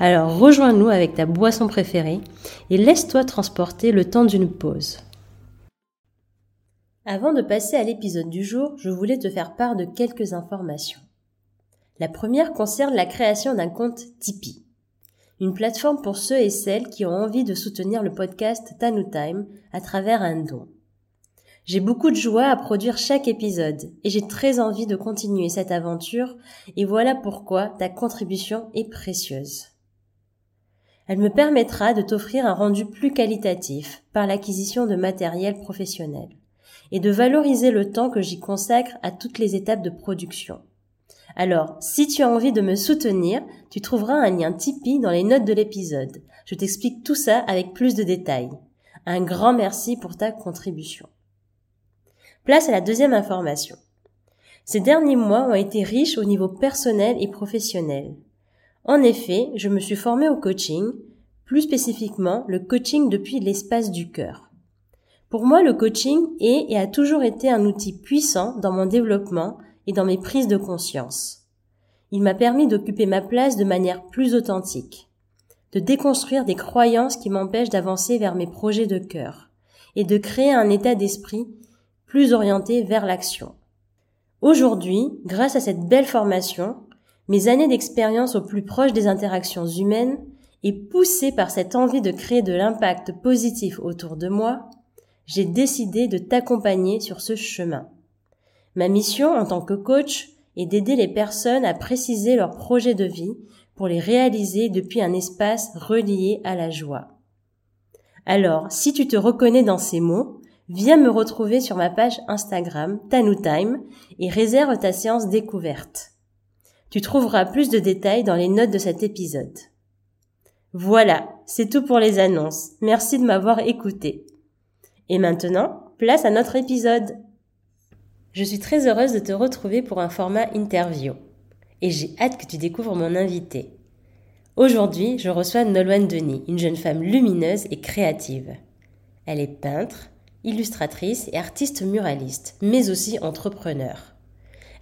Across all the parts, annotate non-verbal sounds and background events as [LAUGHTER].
Alors rejoins-nous avec ta boisson préférée et laisse-toi transporter le temps d'une pause. Avant de passer à l'épisode du jour, je voulais te faire part de quelques informations. La première concerne la création d'un compte Tipeee, une plateforme pour ceux et celles qui ont envie de soutenir le podcast Tanu Time à travers un don. J'ai beaucoup de joie à produire chaque épisode et j'ai très envie de continuer cette aventure et voilà pourquoi ta contribution est précieuse. Elle me permettra de t'offrir un rendu plus qualitatif par l'acquisition de matériel professionnel et de valoriser le temps que j'y consacre à toutes les étapes de production. Alors, si tu as envie de me soutenir, tu trouveras un lien Tipeee dans les notes de l'épisode. Je t'explique tout ça avec plus de détails. Un grand merci pour ta contribution. Place à la deuxième information. Ces derniers mois ont été riches au niveau personnel et professionnel. En effet, je me suis formée au coaching, plus spécifiquement le coaching depuis l'espace du cœur. Pour moi, le coaching est et a toujours été un outil puissant dans mon développement et dans mes prises de conscience. Il m'a permis d'occuper ma place de manière plus authentique, de déconstruire des croyances qui m'empêchent d'avancer vers mes projets de cœur et de créer un état d'esprit plus orienté vers l'action. Aujourd'hui, grâce à cette belle formation, mes années d'expérience au plus proche des interactions humaines et poussée par cette envie de créer de l'impact positif autour de moi, j'ai décidé de t'accompagner sur ce chemin. Ma mission en tant que coach est d'aider les personnes à préciser leurs projets de vie pour les réaliser depuis un espace relié à la joie. Alors, si tu te reconnais dans ces mots, viens me retrouver sur ma page Instagram TanuTime et réserve ta séance découverte. Tu trouveras plus de détails dans les notes de cet épisode. Voilà, c'est tout pour les annonces. Merci de m'avoir écouté. Et maintenant, place à notre épisode. Je suis très heureuse de te retrouver pour un format interview. Et j'ai hâte que tu découvres mon invité. Aujourd'hui, je reçois Nolwenn Denis, une jeune femme lumineuse et créative. Elle est peintre, illustratrice et artiste muraliste, mais aussi entrepreneur.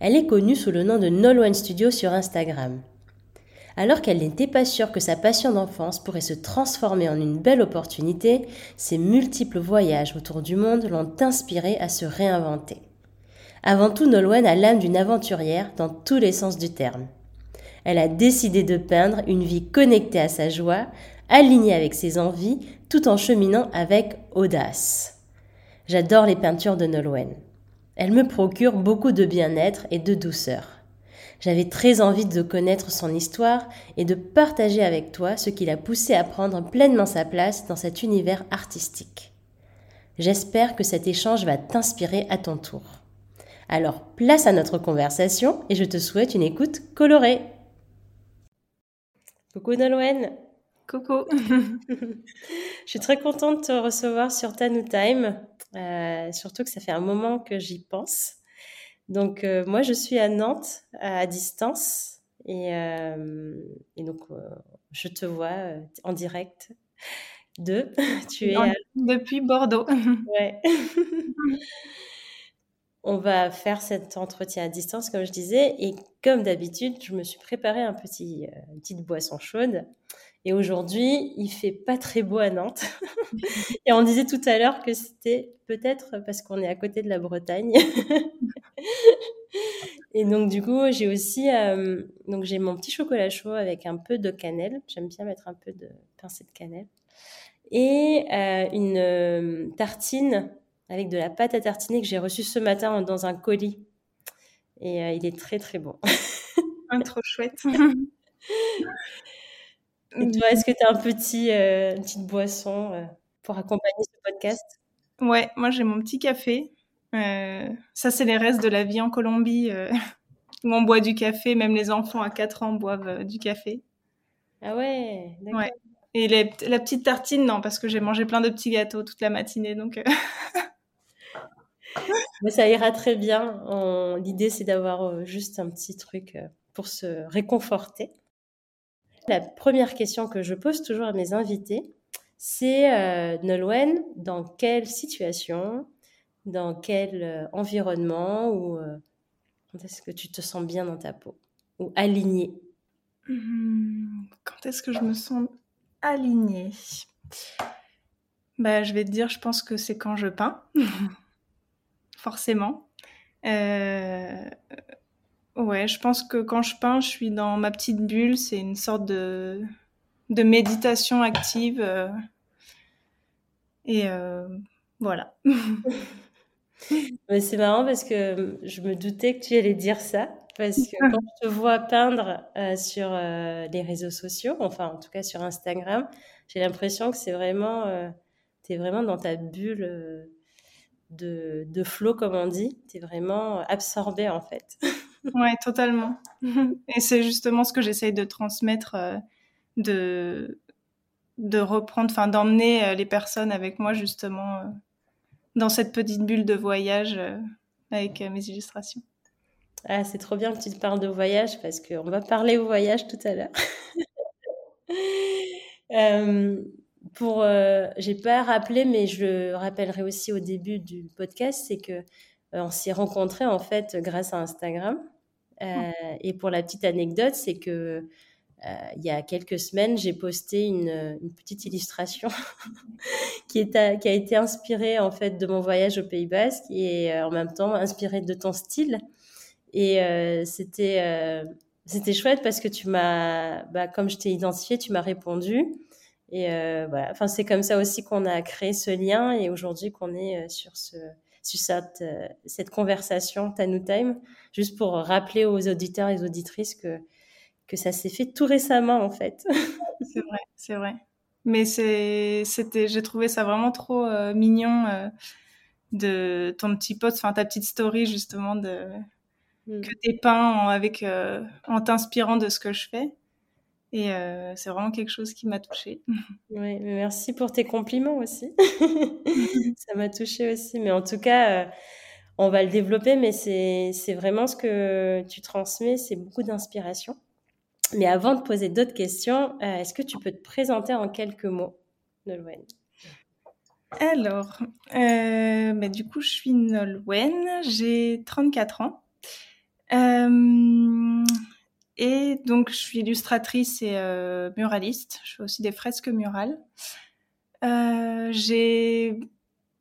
Elle est connue sous le nom de Nolwenn Studio sur Instagram. Alors qu'elle n'était pas sûre que sa passion d'enfance pourrait se transformer en une belle opportunité, ses multiples voyages autour du monde l'ont inspirée à se réinventer. Avant tout, Nolwenn a l'âme d'une aventurière dans tous les sens du terme. Elle a décidé de peindre une vie connectée à sa joie, alignée avec ses envies, tout en cheminant avec audace. J'adore les peintures de Nolwenn. Elle me procure beaucoup de bien-être et de douceur. J'avais très envie de connaître son histoire et de partager avec toi ce qui l'a poussé à prendre pleinement sa place dans cet univers artistique. J'espère que cet échange va t'inspirer à ton tour. Alors, place à notre conversation et je te souhaite une écoute colorée. Coucou Nolwenn Coucou [LAUGHS] Je suis très contente de te recevoir sur Tanu Time. Euh, surtout que ça fait un moment que j'y pense. Donc, euh, moi, je suis à Nantes, à distance. Et, euh, donc, je te vois en direct de. [LAUGHS] Tu es depuis Bordeaux. [LAUGHS] ouais. [LAUGHS] On va faire cet entretien à distance, comme je disais. Et comme d'habitude, je me suis préparé un petit, une petite boisson chaude. Et aujourd'hui, il fait pas très beau à Nantes. [LAUGHS] et on disait tout à l'heure que c'était peut-être parce qu'on est à côté de la Bretagne. [LAUGHS] et donc du coup, j'ai aussi euh, donc j'ai mon petit chocolat chaud avec un peu de cannelle. J'aime bien mettre un peu de pincée de cannelle et euh, une euh, tartine avec de la pâte à tartiner que j'ai reçue ce matin dans un colis. Et il est très très bon. [LAUGHS] ah, trop chouette. Est-ce que tu as un petit, une petite boisson pour accompagner ce podcast? Ouais, moi j'ai mon petit café. Euh, ça, c'est les restes de la vie en Colombie euh, [LAUGHS] où on boit du café. Même les enfants à 4 ans boivent euh, du café. Ah ouais, d'accord. Ouais. Et la petite tartine, non, parce que j'ai mangé plein de petits gâteaux toute la matinée, donc. [LAUGHS] Mais ça ira très bien. L'idée, c'est d'avoir juste un petit truc pour se réconforter. La première question que je pose toujours à mes invités, c'est euh, Nolwenn, dans quelle situation, dans quel euh, environnement ou euh, quand est-ce que tu te sens bien dans ta peau ou alignée? Mmh, Quand est-ce que je me sens alignée? Bah, Je vais te dire, je pense que c'est quand je peins, [LAUGHS] forcément. Euh, Ouais, je pense que quand je peins, je suis dans ma petite bulle. C'est une sorte de, de méditation active. Euh, et euh, voilà. [LAUGHS] Mais c'est marrant parce que je me doutais que tu allais dire ça. Parce que [LAUGHS] quand je te vois peindre euh, sur les réseaux sociaux, enfin en tout cas sur Instagram, j'ai l'impression que c'est vraiment, tu es vraiment dans ta bulle de, de flow, comme on dit. Tu es vraiment absorbé en fait. [LAUGHS] Ouais, totalement. [LAUGHS] Et c'est justement ce que j'essaye de transmettre, euh, de, reprendre, enfin d'emmener euh, les personnes avec moi justement euh, dans cette petite bulle de voyage avec mes illustrations. Ah, c'est trop bien que tu te parles de voyage parce qu'on va parler au voyage tout à l'heure. [LAUGHS] pour, j'ai pas rappelé, mais je le rappellerai aussi au début du podcast, c'est que on s'est rencontrés en fait grâce à Instagram. Euh, et pour la petite anecdote, c'est que euh, il y a quelques semaines, j'ai posté une, une, petite illustration [LAUGHS] qui, est qui a été inspirée en fait de mon voyage au Pays Basque et euh, en même temps inspirée de ton style. Et c'était c'était chouette parce que tu m'as, bah, comme je t'ai identifié, tu m'as répondu. Et voilà, enfin c'est comme ça aussi qu'on a créé ce lien et aujourd'hui qu'on est sur ce sur cette, euh, cette conversation Tanou Time, juste pour rappeler aux auditeurs et aux auditrices que, que ça s'est fait tout récemment en fait. [LAUGHS] c'est vrai, c'est vrai. Mais c'était, j'ai trouvé ça vraiment trop euh, mignon euh, de ton petit pote, enfin ta petite story justement de mm. que t'es peint avec en t'inspirant de ce que je fais. Et euh, c'est vraiment quelque chose qui m'a touchée. [LAUGHS] Oui, merci pour tes compliments aussi. [LAUGHS] [LAUGHS] ça m'a touchée aussi. Mais en tout cas, euh, on va le développer, mais c'est vraiment ce que tu transmets, c'est beaucoup d'inspiration. Mais avant de poser d'autres questions, euh, est-ce que tu peux te présenter en quelques mots, Nolwenn? Alors, bah, du coup, je suis Nolwenn, j'ai 34 ans. Et donc, je suis illustratrice et euh, muraliste. Je fais aussi des fresques murales. Euh, j'ai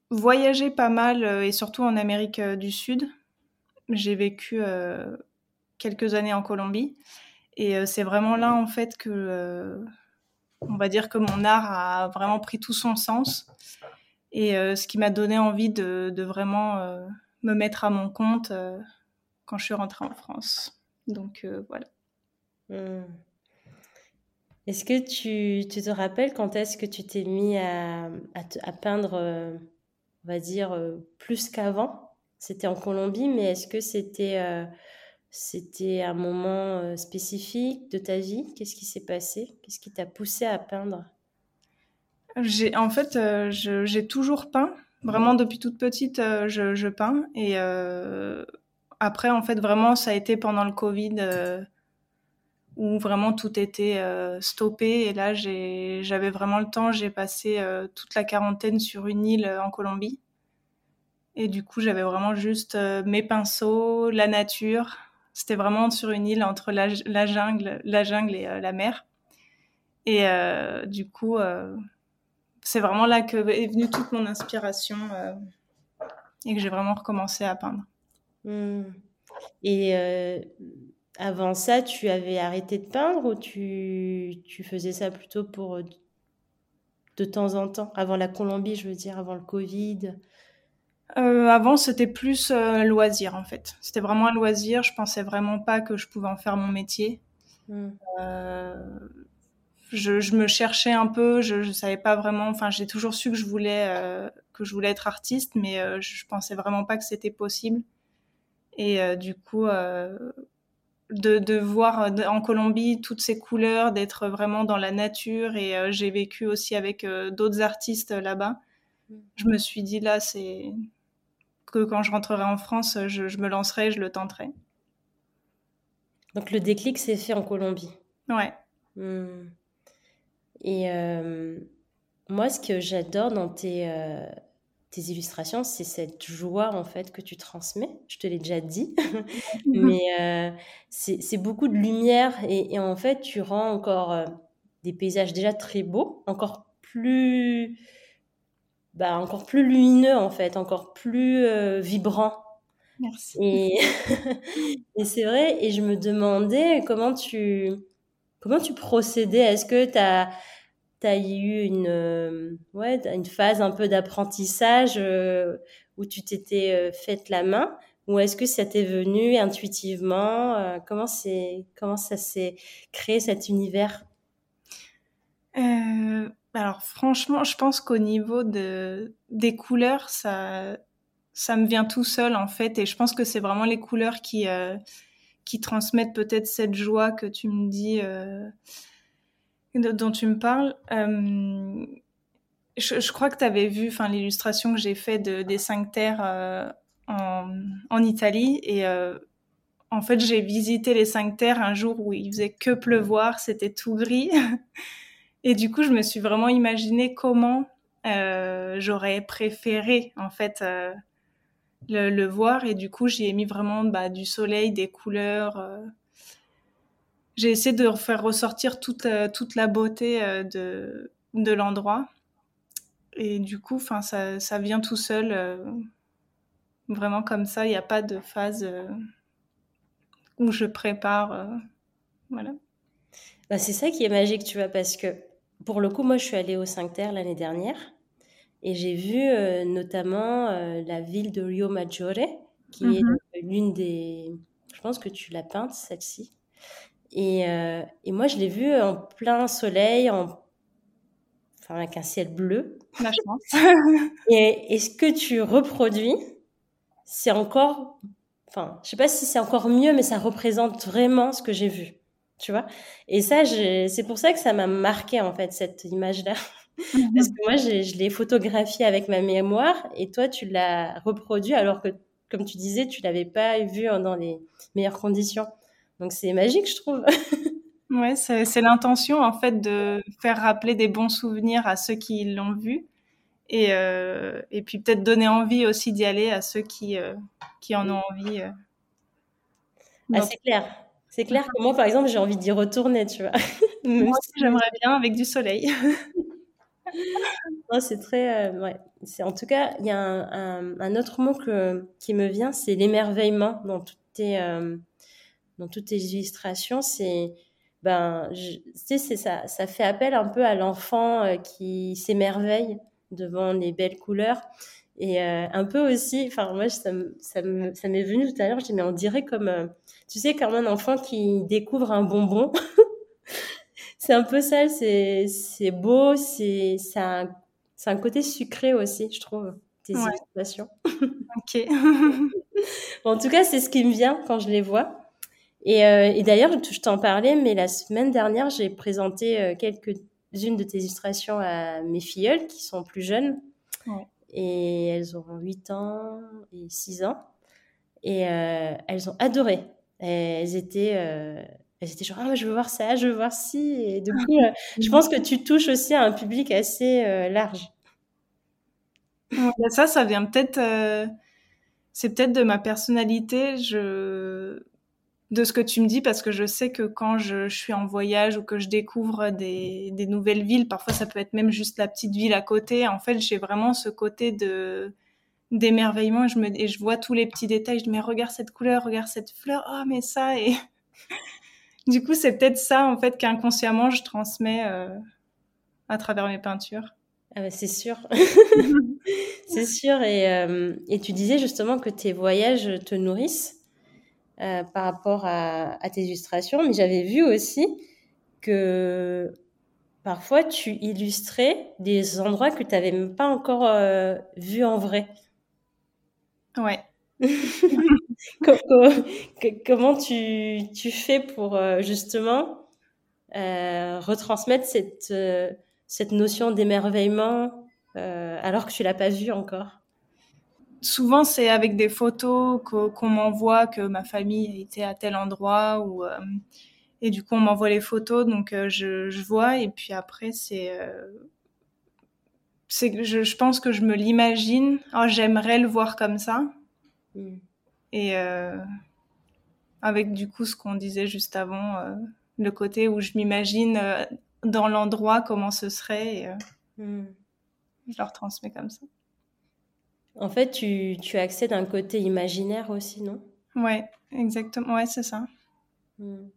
voyagé pas mal euh, et surtout en Amérique du Sud. J'ai vécu quelques années en Colombie. Et c'est vraiment là, en fait, que on va dire que mon art a vraiment pris tout son sens. Et ce qui m'a donné envie de, de vraiment me mettre à mon compte quand je suis rentrée en France. Donc voilà. Hmm. Est-ce que tu, te rappelles quand est-ce que tu t'es mis à, à, peindre, euh, on va dire, euh, plus qu'avant? C'était en Colombie, mais est-ce que c'était euh, un moment spécifique de ta vie? Qu'est-ce qui s'est passé? Qu'est-ce qui t'a poussé à peindre? J'ai, En fait, j'ai toujours peint. Vraiment, depuis toute petite, je, je, peins. Et après, en fait, vraiment, ça a été pendant le Covid où vraiment tout était euh, stoppé. Et là, j'avais vraiment le temps. J'ai passé euh, toute la quarantaine sur une île euh, en Colombie. Et du coup, j'avais vraiment juste mes pinceaux, la nature. C'était vraiment sur une île entre la, jungle, la jungle et la mer. Et du coup, c'est vraiment là que est venue toute mon inspiration et que j'ai vraiment recommencé à peindre. Mmh. Et avant ça, tu avais arrêté de peindre ou tu, tu faisais ça plutôt pour euh, de temps en temps Avant la Colombie, je veux dire, avant le Covid? Euh, Avant, c'était plus euh, loisir en fait. C'était vraiment un loisir. Je pensais vraiment pas que je pouvais en faire mon métier. Mmh. je, je, me cherchais un peu. Je, je savais pas vraiment. Enfin, j'ai toujours su que je voulais que je voulais être artiste, mais je pensais vraiment pas que c'était possible. Et du coup, de, de, voir en Colombie toutes ces couleurs, d'être vraiment dans la nature. Et j'ai vécu aussi avec d'autres artistes là-bas. Mm. Je me suis dit là, c'est que quand je rentrerai en France, je, je me lancerai, je le tenterai. Donc le déclic s'est fait en Colombie. Ouais. Hmm. Et euh, moi, ce que j'adore dans tes, euh, tes illustrations, c'est cette joie en fait que tu transmets. Je te l'ai déjà dit, [LAUGHS] mais euh, c'est beaucoup de lumière et, en fait, tu rends encore des paysages déjà très beaux, encore plus, bah, encore plus lumineux en fait, encore plus vibrants. Merci. Et, [LAUGHS] et c'est vrai, et je me demandais comment tu, comment tu procédais. Est-ce que tu as, as, eu une, euh, ouais, une phase un peu d'apprentissage euh, où tu t'étais euh, faite la main ou est-ce que ça t'est venu intuitivement comment, comment ça s'est créé cet univers? Alors franchement, je pense qu'au niveau de, des couleurs, ça, ça me vient tout seul en fait et je pense que c'est vraiment les couleurs qui qui transmettent peut-être cette joie que tu me dis dont tu me parles euh, je, crois que tu avais vu l'illustration que j'ai fait de, des cinq terres en, en, Italie et en fait j'ai visité les cinq terres un jour où il faisait que pleuvoir c'était tout gris [LAUGHS] et du coup je me suis vraiment imaginé comment j'aurais préféré en fait le, voir et du coup j'y ai mis vraiment bah, du soleil, des couleurs. Euh. J'ai essayé de faire ressortir toute, euh, toute la beauté euh, de, de l'endroit et du coup ça, ça vient tout seul vraiment comme ça il n'y a pas de phase où je prépare voilà bah, c'est ça qui est magique tu vois parce que pour le coup moi je suis allée au 5 Terre l'année dernière et j'ai vu euh, notamment euh, la ville de Rio Maggiore, qui est mmh l'une des... Je pense que tu l'as peinte, celle-ci. Et, euh, et, moi, je l'ai vue en plein soleil, en... enfin, avec un ciel bleu. La chance. [LAUGHS] et, et ce que tu reproduis, c'est encore... Enfin, je sais pas si c'est encore mieux, mais ça représente vraiment ce que j'ai vu. Tu vois? Et ça, c'est pour ça que ça m'a marqué, en fait, cette image-là. Mhm. Parce que moi, je l'ai photographié avec ma mémoire et toi, tu l'as reproduit alors que, comme tu disais, tu l'avais pas vu dans les meilleures conditions. Donc, c'est magique, je trouve. [LAUGHS] ouais, c'est l'intention, en fait, de faire rappeler des bons souvenirs à ceux qui l'ont vu. Et, euh, et puis peut-être donner envie aussi d'y aller à ceux qui, euh, qui en ont envie. Euh. Ah, c'est clair. C'est clair que moi, par exemple, j'ai envie d'y retourner, tu vois. [LAUGHS] moi [LAUGHS] j'aimerais bien avec du soleil. c'est très. Euh, ouais. C'est en tout cas, il y a un, un, autre mot que, qui me vient, c'est l'émerveillement dans toutes tes euh, dans toutes tes illustrations. C'est ben, tu sais, c'est ça, ça fait appel un peu à l'enfant euh, qui s'émerveille devant les belles couleurs. Et un peu aussi, enfin moi ça, ça m'est venu tout à l'heure, je dis mais on dirait comme, tu sais, comme un enfant qui découvre un bonbon [LAUGHS] c'est un peu ça, c'est beau, c'est un, un côté sucré aussi, je trouve, tes ouais. illustrations. [LAUGHS] ok. [LAUGHS] en tout cas, c'est ce qui me vient quand je les vois. Et, euh, et d'ailleurs, je t'en parlais, mais la semaine dernière, j'ai présenté euh, quelques-unes de tes illustrations à mes filleules qui sont plus jeunes. Ouais. Et elles ont 8 ans et 6 ans. Et euh, elles ont adoré. Elles étaient euh, elles étaient genre, ah, je veux voir ça, je veux voir ci. Et du [LAUGHS] coup, je pense que tu touches aussi à un public assez large. Bah, ça, ça vient peut-être. C'est peut-être de ma personnalité, je... de ce que tu me dis, parce que je sais que quand je, suis en voyage ou que je découvre des, nouvelles villes, parfois ça peut être même juste la petite ville à côté. En fait, j'ai vraiment ce côté d'émerveillement. Je me et je vois tous les petits détails. Je me dis, mais regarde cette couleur, regarde cette fleur. Oh, mais ça et [LAUGHS] du coup, c'est peut-être ça, en fait, qu'inconsciemment, je transmets euh, à travers mes peintures. Ah bah, c'est sûr. [LAUGHS] c'est sûr. Et, euh, et, tu disais justement que tes voyages te nourrissent euh, par rapport à, à, tes illustrations. Mais j'avais vu aussi que parfois tu illustrais des endroits que tu n'avais même pas encore vus en vrai. Ouais. [LAUGHS] comment tu, tu, fais pour justement retransmettre cette, cette notion d'émerveillement alors que tu l'as pas vu encore? Souvent c'est avec des photos qu'on m'envoie que ma famille était à tel endroit ou euh, et du coup on m'envoie les photos donc euh, je, je, vois et puis après c'est euh, c'est je, je pense que je me l'imagine oh, j'aimerais le voir comme ça mm. et avec du coup ce qu'on disait juste avant le côté où je m'imagine dans l'endroit comment ce serait et, mm. je leur transmets comme ça en fait, tu, tu accèdes à un côté imaginaire aussi, non? Ouais, exactement. Ouais, c'est ça. Hmm.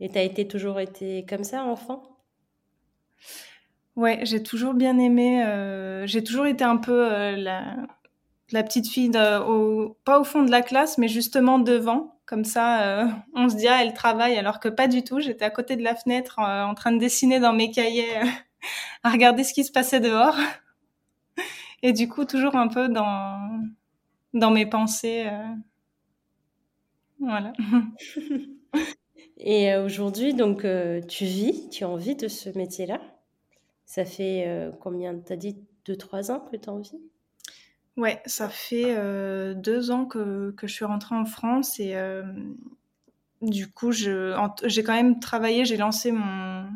Et tu as été toujours été comme ça, enfant? Ouais, j'ai toujours bien aimé. Euh, j'ai toujours été un peu euh, la, la, petite fille, de, au, pas au fond de la classe, mais justement devant. Comme ça, euh, on se dit, ah, elle travaille, alors que pas du tout. J'étais à côté de la fenêtre en train de dessiner dans mes cahiers, [LAUGHS] à regarder ce qui se passait dehors. Et du coup, toujours un peu dans, dans mes pensées. Euh, voilà. [LAUGHS] Et euh, aujourd'hui, donc, euh, tu vis, tu as envie de ce métier-là? Ça fait combien T'as dit 2-3 ans que tu as envie Ouais, ça fait deux ans que, que, je suis rentrée en France et du coup, j'ai quand même travaillé, j'ai lancé mon,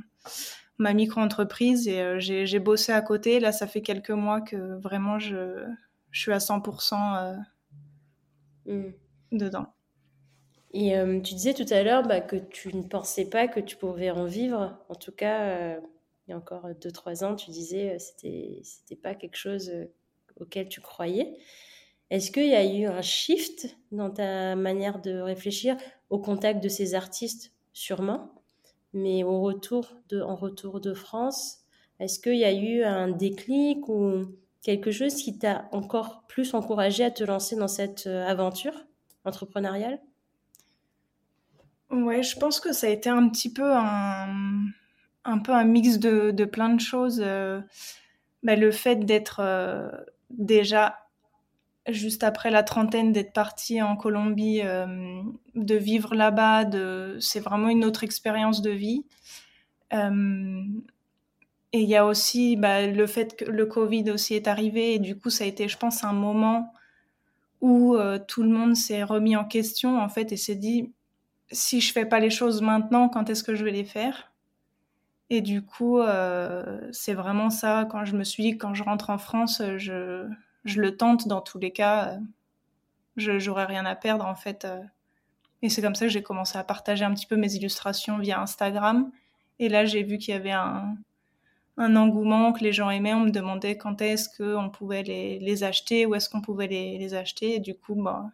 ma micro-entreprise et euh, j'ai bossé à côté. Là, ça fait quelques mois que vraiment je, je suis à 100% euh, mm. dedans. Et euh, tu disais tout à l'heure bah, que tu ne pensais pas que tu pouvais en vivre. En tout cas, il y a encore 2-3 ans, tu disais que c'était c'était pas quelque chose auquel tu croyais. Est-ce qu'il y a eu un shift dans ta manière de réfléchir au contact de ces artistes Sûrement? Mais au retour de, en retour de France, est-ce qu'il y a eu un déclic ou quelque chose qui t'a encore plus encouragé à te lancer dans cette euh, aventure entrepreneuriale? Ouais, je pense que ça a été un petit peu un, un peu un mix de, de plein de choses. Euh, bah, le fait d'être euh, déjà juste après la trentaine d'être partie en Colombie, euh, de vivre là-bas, de... c'est vraiment une autre expérience de vie. Euh, et il y a aussi bah, le fait que le Covid aussi est arrivé et du coup ça a été, je pense, un moment où euh, tout le monde s'est remis en question en fait et s'est dit si je fais pas les choses maintenant, quand est-ce que je vais les faire? Et du coup, c'est vraiment ça. Quand je me suis dit quand je rentre en France, je je le tente dans tous les cas. Euh, je j'aurais rien à perdre en fait. Euh. Et c'est comme ça que j'ai commencé à partager un petit peu mes illustrations via Instagram. Et là, j'ai vu qu'il y avait un, un, engouement, que les gens aimaient. On me demandait quand est-ce qu'on pouvait les, les, acheter, où est-ce qu'on pouvait les, les, acheter. Et du coup, bah,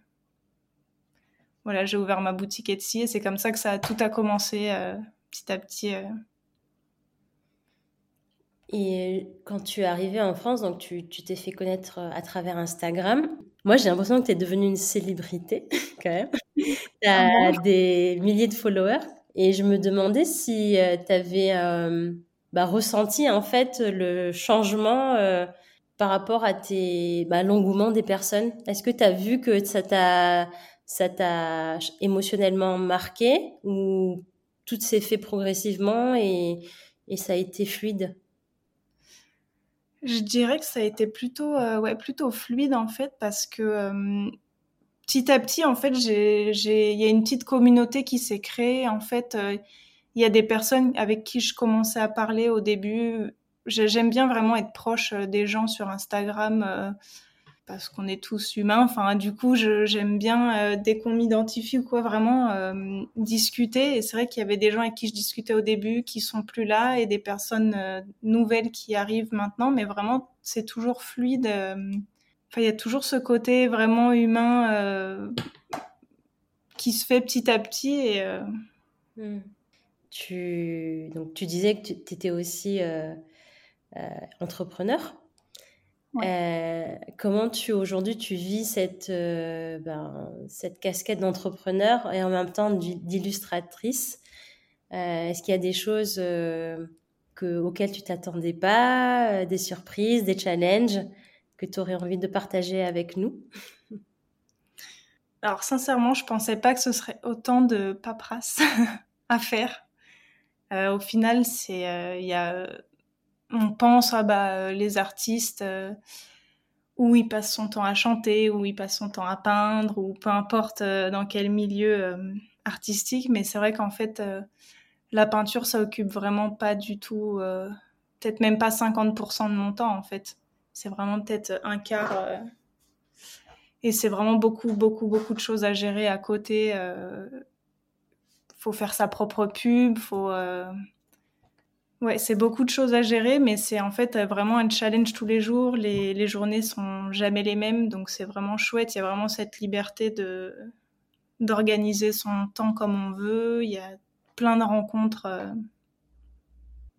voilà, j'ai ouvert ma boutique Etsy et c'est comme ça que ça a tout a commencé euh, petit à petit. Et quand tu es arrivée en France, donc tu t'es fait connaître euh, à travers Instagram. Moi, j'ai l'impression que tu es devenue une célébrité, [LAUGHS] quand même. [LAUGHS] Tu as ah des milliers de followers. Et je me demandais si euh, tu avais euh, bah, ressenti, en fait, le changement par rapport à tes, bah, l'engouement des personnes. Est-ce que tu as vu que ça t'a, ça t'a émotionnellement marqué ou tout s'est fait progressivement et, et ça a été fluide? Je dirais que ça a été plutôt, euh, ouais, plutôt fluide en fait parce que euh, petit à petit en fait, il y a une petite communauté qui s'est créée. En fait, euh, il y a des personnes avec qui je commençais à parler au début. J'aime bien vraiment être proche des gens sur Instagram parce qu'on est tous humains. Enfin, du coup, j'aime bien euh, dès qu'on m'identifie ou quoi, vraiment euh, discuter. Et c'est vrai qu'il y avait des gens avec qui je discutais au début qui sont plus là et des personnes euh, nouvelles qui arrivent maintenant. Mais vraiment, c'est toujours fluide. Enfin, il y a toujours ce côté vraiment humain qui se fait petit à petit. Et, hmm. tu... Donc, tu disais que tu étais aussi entrepreneur. Euh, comment tu aujourd'hui tu vis cette, euh, ben, cette casquette d'entrepreneur et en même temps d'illustratrice? Euh, Est-ce qu'il y a des choses que, auxquelles tu t'attendais pas, des surprises, des challenges que tu aurais envie de partager avec nous? [LAUGHS] Alors sincèrement, je pensais pas que ce serait autant de paperasse [LAUGHS] à faire. Au final, c'est il y a on pense à ah bah les artistes où il passe son temps à chanter, où il passe son temps à peindre, ou peu importe dans quel milieu artistique, mais c'est vrai qu'en fait la peinture ça occupe vraiment pas du tout peut-être même pas 50% de mon temps en fait. C'est vraiment peut-être un quart et c'est vraiment beaucoup, beaucoup, beaucoup de choses à gérer à côté. Euh, faut faire sa propre pub, faut. Euh, ouais, c'est beaucoup de choses à gérer, mais c'est en fait vraiment un challenge tous les jours. Les, les journées sont jamais les mêmes, donc c'est vraiment chouette. Il y a vraiment cette liberté de d'organiser son temps comme on veut. Il y a plein de rencontres. Euh,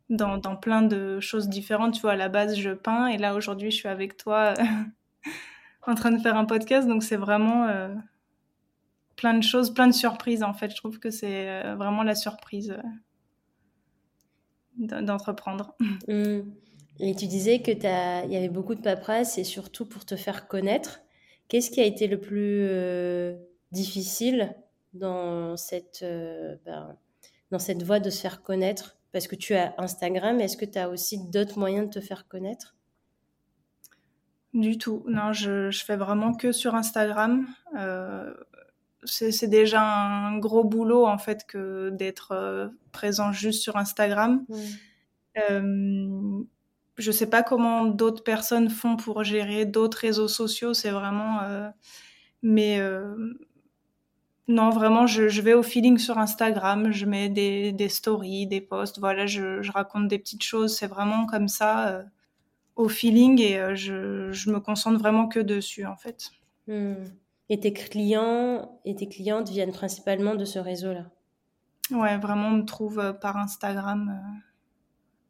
dans, dans, plein de choses différentes. Tu vois, à la base, je peins et là, aujourd'hui, je suis avec toi [LAUGHS] en train de faire un podcast, donc c'est vraiment euh, plein de choses, plein de surprises en fait. Je trouve que c'est euh, vraiment la surprise euh, d'entreprendre. Mmh. Et tu disais que il y avait beaucoup de paperasse et surtout pour te faire connaître. Qu'est-ce qui a été le plus difficile dans cette, ben, dans cette voie de se faire connaître? Parce que tu as Instagram, est-ce que tu as aussi d'autres moyens de te faire connaître? Du tout. Non, je, je fais vraiment que sur Instagram. Euh, c'est déjà un gros boulot en fait que d'être euh, présent juste sur Instagram. Euh, je sais pas comment d'autres personnes font pour gérer d'autres réseaux sociaux. C'est vraiment, mais non, vraiment, je, je, vais au feeling sur Instagram. Je mets des, des stories, des posts. Voilà, je, je, raconte des petites choses. C'est vraiment comme ça au feeling et euh, je, je, me concentre vraiment que dessus en fait. Hmm. Et tes clients et tes clientes viennent principalement de ce réseau-là? Ouais, vraiment, on me trouve euh, par Instagram. Euh.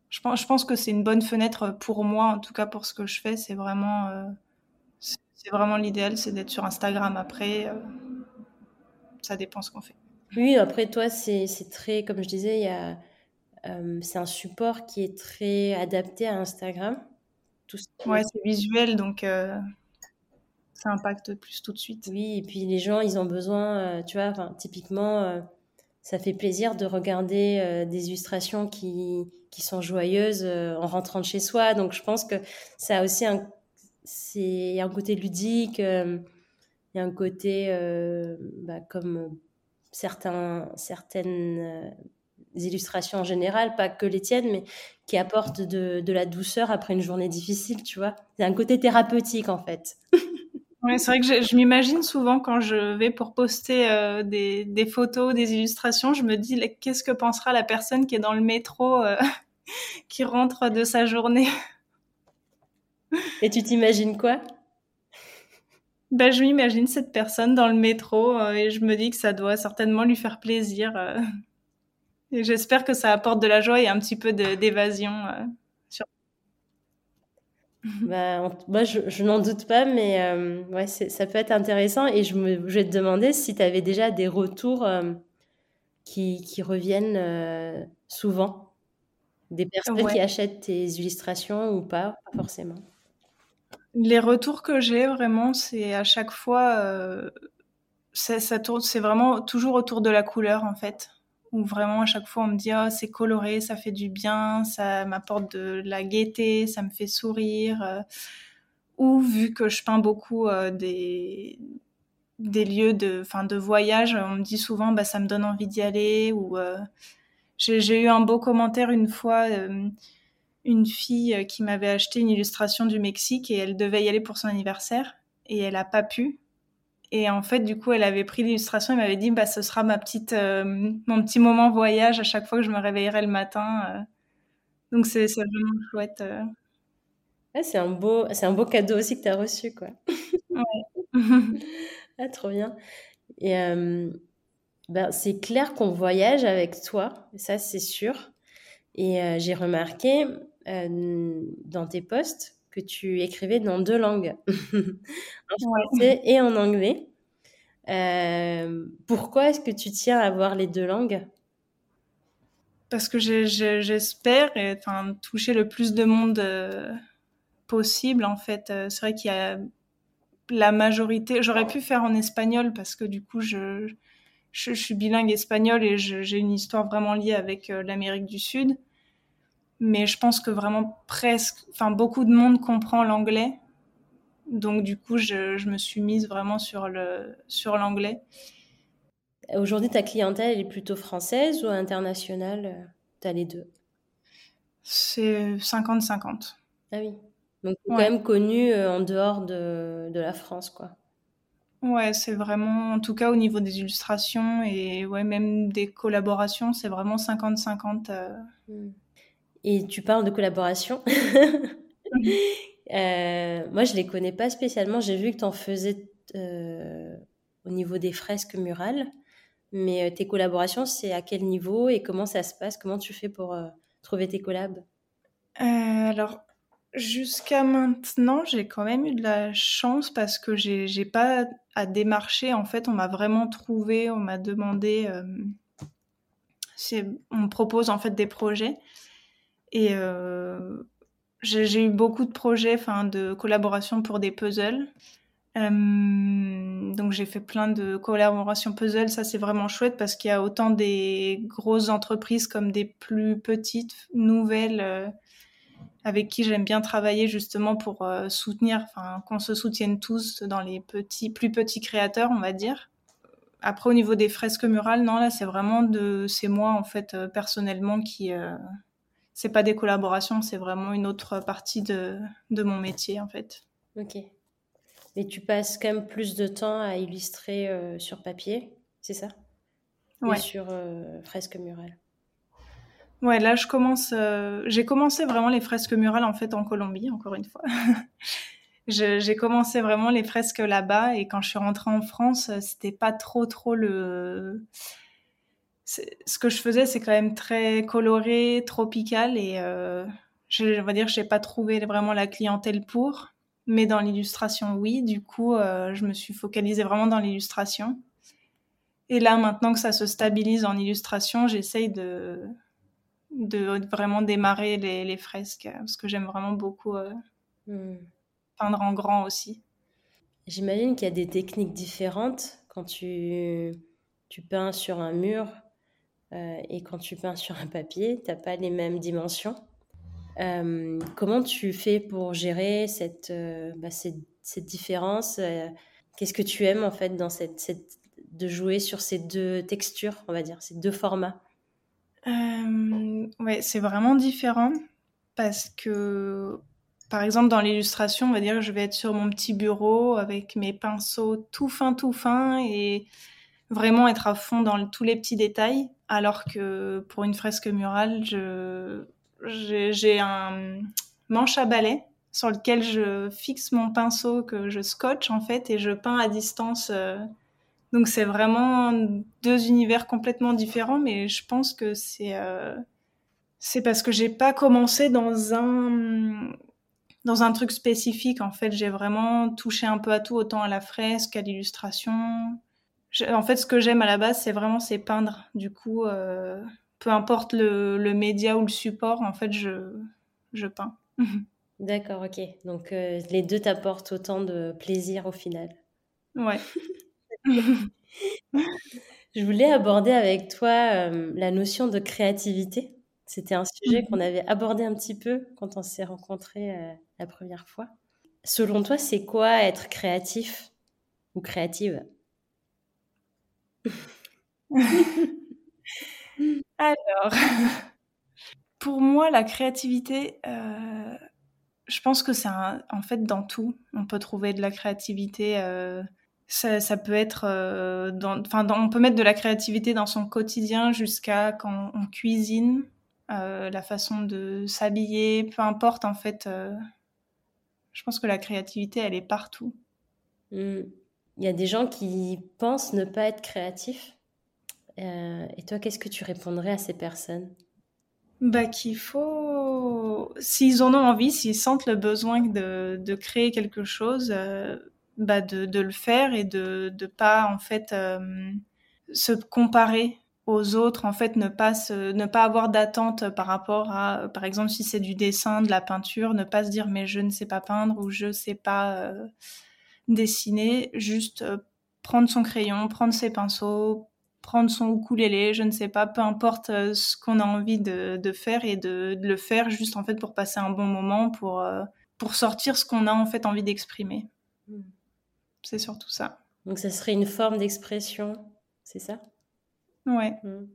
Je pense, je pense que c'est une bonne fenêtre pour moi, en tout cas pour ce que je fais. C'est vraiment, c'est vraiment l'idéal, c'est d'être sur Instagram. Après, ça dépend ce qu'on fait. Oui, après toi, c'est très, comme je disais, il y a, c'est un support qui est très adapté à Instagram. Tout ouais, c'est visuel, donc euh, ça impacte plus tout de suite. Oui, et puis les gens, ils ont besoin, euh, tu vois, typiquement, euh, ça fait plaisir de regarder des illustrations qui, qui sont joyeuses en rentrant de chez soi. Donc je pense que ça a aussi un, c'est un côté ludique, il y a un côté, bah, comme certains, certaines illustrations en général, pas que les tiennes, mais qui apportent de, de la douceur après une journée difficile, tu vois. C'est un côté thérapeutique, en fait. [LAUGHS] Ouais, c'est vrai que je, je m'imagine souvent quand je vais pour poster euh, des, des, photos, des illustrations, je me dis qu'est-ce que pensera la personne qui est dans le métro, euh, [LAUGHS] qui rentre de sa journée? [LAUGHS] Et tu t'imagines quoi? Ben, Je m'imagine cette personne dans le métro euh, et je me dis que ça doit certainement lui faire plaisir j'espère que ça apporte de la joie et un petit peu d'évasion. Euh, bah, moi, je, n'en doute pas, mais euh, ouais, ça peut être intéressant. Et je, me, vais te demander si tu avais déjà des retours euh, qui, qui, reviennent souvent. Des personnes qui achètent tes illustrations ou pas, pas forcément. Les retours que j'ai vraiment, c'est à chaque fois, ça tourne, c'est vraiment toujours autour de la couleur en fait où vraiment à chaque fois on me dit oh, c'est coloré, ça fait du bien, ça m'apporte de la gaieté, ça me fait sourire. Euh. Ou vu que je peins beaucoup euh, des, des lieux de, fin, de voyage, on me dit souvent bah, ça me donne envie d'y aller. Ou euh, j'ai eu un beau commentaire une fois, une fille qui m'avait acheté une illustration du Mexique et elle devait y aller pour son anniversaire et elle a pas pu et en fait, du coup, elle avait pris l'illustration et m'avait dit, bah, ce sera ma petite, euh, mon petit moment voyage à chaque fois que je me réveillerai le matin. Euh. Donc, c'est vraiment chouette. Euh. c'est un beau, un beau cadeau aussi que tu as reçu, quoi. Ouais. [LAUGHS] ah, trop bien. Et ben, c'est clair qu'on voyage avec toi, ça c'est sûr. Et j'ai remarqué dans tes posts que tu écrivais dans deux langues, [LAUGHS] en français et en anglais. Euh, pourquoi est-ce que tu tiens à avoir les deux langues? Parce que j'espère enfin, toucher le plus de monde euh, possible. En fait, euh, c'est vrai qu'il y a la majorité. J'aurais pu faire en espagnol parce que du coup, je, je, suis bilingue espagnol et j'ai une histoire vraiment liée avec l'Amérique du Sud. Mais je pense que vraiment presque, enfin beaucoup de monde comprend l'anglais. Donc du coup, je, je, me suis mise vraiment sur le sur l'anglais. Aujourd'hui, ta clientèle est plutôt française ou internationale Tu as les deux? C'est 50-50. Ah oui. Donc, quand même connu euh, en dehors de, de, la France, quoi. Ouais, c'est vraiment, en tout cas au niveau des illustrations et ouais, même des collaborations, c'est vraiment 50-50. Euh. Hmm. Et tu parles de collaboration. [LAUGHS] euh, moi, je les connais pas spécialement. J'ai vu que tu en faisais euh, au niveau des fresques murales. Mais tes collaborations, c'est à quel niveau et comment ça se passe? Comment tu fais pour trouver tes collabs? Alors, Jusqu'à maintenant, j'ai quand même eu de la chance parce que j'ai pas à démarcher. En fait, on m'a vraiment trouvé, on m'a demandé, euh, on me propose en fait des projets et euh, j'ai eu beaucoup de projets, de collaboration pour des puzzles. Euh, donc j'ai fait plein de collaborations puzzles, ça c'est vraiment chouette parce qu'il y a autant des grosses entreprises comme des plus petites, nouvelles avec qui j'aime bien travailler justement pour euh, soutenir, enfin qu'on se soutienne tous dans les petits, plus petits créateurs, on va dire. Après au niveau des fresques murales, non là c'est vraiment de, c'est moi en fait euh, personnellement qui, euh, c'est pas des collaborations, c'est vraiment une autre partie de, de mon métier en fait. Ok. Mais tu passes quand même plus de temps à illustrer sur papier, c'est ça? Ouais. sur fresque murale. Ouais, là, je commence. Euh, j'ai commencé vraiment les fresques murales en fait en Colombie, encore une fois. [LAUGHS] j'ai commencé vraiment les fresques là-bas et quand je suis rentrée en France, euh, c'était pas trop trop le. Ce que je faisais, c'est quand même très coloré, tropical et euh, je, on va dire, j'ai pas trouvé vraiment la clientèle pour. Mais dans l'illustration, oui. Du coup, euh, je me suis focalisée vraiment dans l'illustration. Et là, maintenant que ça se stabilise en illustration, j'essaye de de vraiment démarrer les, fresques parce que j'aime vraiment beaucoup euh, hmm. peindre en grand aussi. J'imagine qu'il y a des techniques différentes quand tu, tu peins sur un mur euh, et quand tu peins sur un papier, tu n'as pas les mêmes dimensions. Euh, comment tu fais pour gérer cette, bah, cette, cette, différence Qu'est-ce que tu aimes en fait dans cette, cette, de jouer sur ces deux textures, on va dire, ces deux formats? Euh, ouais, c'est vraiment différent parce que, par exemple, dans l'illustration, on va dire je vais être sur mon petit bureau avec mes pinceaux tout fins, tout fins et vraiment être à fond dans tous les petits détails. Alors que pour une fresque murale, j'ai un manche à balai sur lequel je fixe mon pinceau que je scotche en fait et je peins à distance. Euh, donc c'est vraiment deux univers complètement différents, mais je pense que c'est euh, c'est parce que j'ai pas commencé dans un dans un truc spécifique. En fait, j'ai vraiment touché un peu à tout, autant à la fresque, à l'illustration. En fait, ce que j'aime à la base, c'est vraiment c'est peindre. Du coup, euh, peu importe le, le, média ou le support, en fait, je je peins. [LAUGHS] D'accord, ok. Donc euh, les deux t'apportent autant de plaisir au final. Ouais. [LAUGHS] Je voulais aborder avec toi euh, la notion de créativité. C'était un sujet qu'on mhm. avait abordé un petit peu quand on s'est rencontrés la première fois. Selon toi, c'est quoi être créatif ou créative? Alors, pour moi, la créativité, euh, je pense que c'est en fait dans tout. On peut trouver de la créativité ça, ça, peut être, euh, dans, enfin, on peut mettre de la créativité dans son quotidien jusqu'à quand on cuisine, euh, la façon de s'habiller, peu importe en fait. Euh, je pense que la créativité, elle est partout. Hmm. Il y a des gens qui pensent ne pas être créatifs. et toi, qu'est-ce que tu répondrais à ces personnes? Bah, qu'il faut, s'ils en ont envie, s'ils sentent le besoin de, créer quelque chose, bah, de, le faire et de ne pas en fait euh, se comparer aux autres, en fait ne pas ne pas avoir d'attente par rapport à, par exemple si c'est du dessin, de la peinture, ne pas se dire mais je ne sais pas peindre ou je sais pas euh, dessiner, juste prendre son crayon, prendre ses pinceaux, prendre son ukulélé, je ne sais pas, peu importe ce qu'on a envie de, faire et de, le faire juste en fait pour passer un bon moment, pour, pour sortir ce qu'on a en fait envie d'exprimer. Hmm. C'est surtout ça. Donc ça serait une forme d'expression, c'est ça? Ouais. Hmm.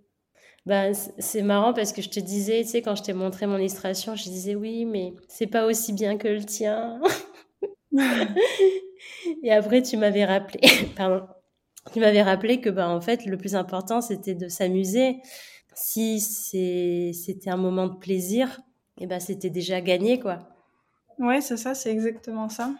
Ben, c'est marrant parce que je te disais, tu sais, quand je t'ai montré mon illustration, je disais oui, mais c'est pas aussi bien que le tien. [LAUGHS] [LAUGHS] Et après, tu m'avais rappelé, [LAUGHS] pardon, tu m'avais rappelé que, ben, en fait, le plus important, c'était de s'amuser. Si c'était un moment de plaisir, et ben, c'était déjà gagné, quoi. Ouais, c'est ça, c'est exactement ça.